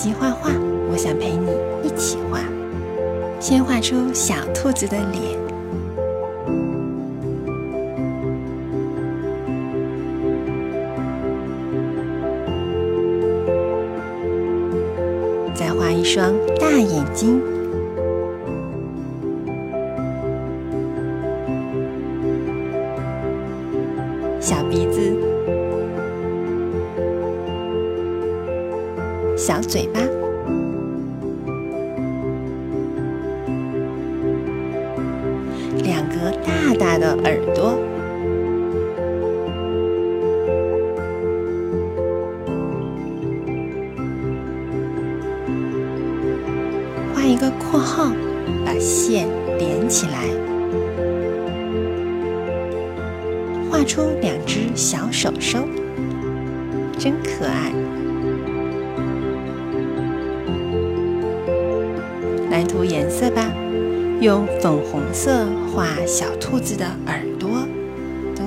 机画画，我想陪你一起画。先画出小兔子的脸，再画一双大眼睛，小鼻子，小嘴巴。两个大大的耳朵，画一个括号，把线连起来，画出两只小手手，真可爱。涂颜色吧。用粉红色画小兔子的耳朵，对，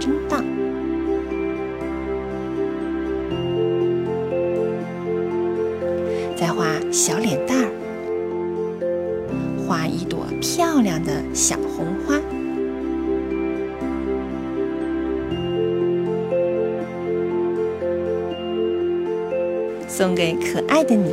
真棒！再画小脸蛋儿，画一朵漂亮的小红花，送给可爱的你。